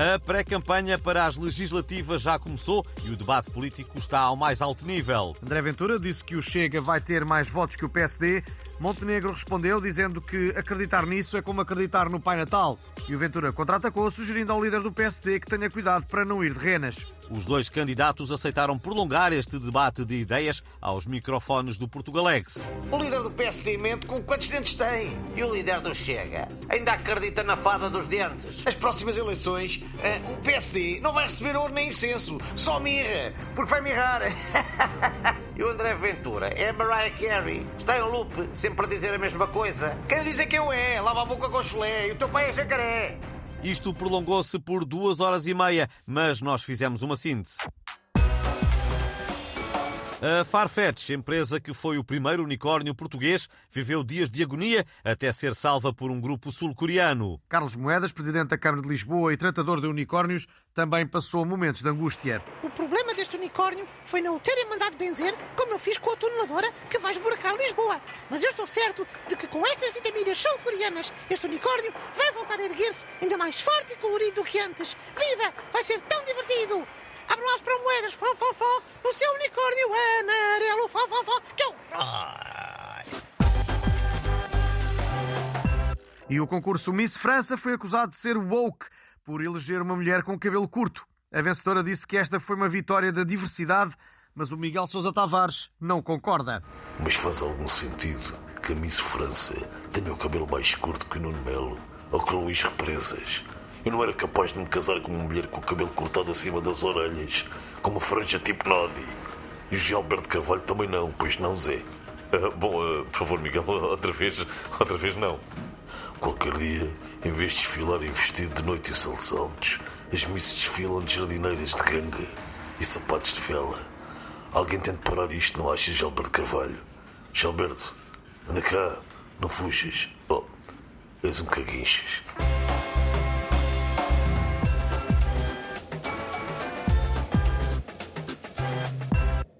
A pré-campanha para as legislativas já começou e o debate político está ao mais alto nível. André Ventura disse que o Chega vai ter mais votos que o PSD. Montenegro respondeu dizendo que acreditar nisso é como acreditar no Pai Natal. E o Ventura contra-atacou, sugerindo ao líder do PSD que tenha cuidado para não ir de renas. Os dois candidatos aceitaram prolongar este debate de ideias aos microfones do Portugalex. O líder do PSD mente com quantos dentes tem? E o líder do Chega ainda acredita na fada dos dentes? As próximas eleições, eh, o PSD não vai receber ouro nem incenso, só mirra, porque vai mirrar. e o André Ventura é Mariah Carey. Está em loop, sempre a dizer a mesma coisa. Quer dizer que eu é, lava a boca com chulé e o teu pai é jacaré. Isto prolongou-se por duas horas e meia, mas nós fizemos uma síntese. A Farfetch, empresa que foi o primeiro unicórnio português, viveu dias de agonia até ser salva por um grupo sul-coreano. Carlos Moedas, presidente da Câmara de Lisboa e tratador de unicórnios, também passou momentos de angústia. O problema deste unicórnio foi não o terem mandado benzer, como eu fiz com a tuneladora que vai esburacar Lisboa. Mas eu estou certo de que com estas vitaminas sul-coreanas, este unicórnio vai voltar a erguer-se ainda mais forte e colorido do que antes. Viva! Vai ser tão divertido! Abram as para moedas, fó, fó, fó, no seu unicórnio amarelo, fó, fó, fó, tchau! E o concurso Miss França foi acusado de ser woke por eleger uma mulher com cabelo curto. A vencedora disse que esta foi uma vitória da diversidade, mas o Miguel Sousa Tavares não concorda. Mas faz algum sentido que a Miss França tenha o cabelo mais curto que o Nuno Melo ou que o Luís Represas? Eu não era capaz de me casar com uma mulher com o cabelo cortado acima das orelhas, com uma franja tipo Nodi. E o Gilberto Carvalho também não, pois não, Zé. Uh, bom, uh, por favor, Miguel, outra vez, outra vez não. Qualquer dia, em vez de desfilarem vestido de noite e saltos altos, as missas desfilam de jardineiras de ganga e sapatos de vela. Alguém tem de parar isto, não achas, Gilberto Carvalho? Gilberto, anda cá, não fujas. Oh, és um caguinchas.